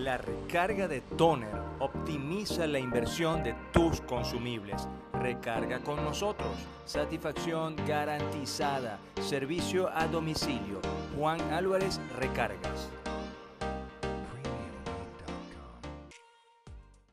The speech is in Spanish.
La recarga de Toner optimiza la inversión de tus consumibles. Recarga con nosotros. Satisfacción garantizada. Servicio a domicilio. Juan Álvarez Recargas.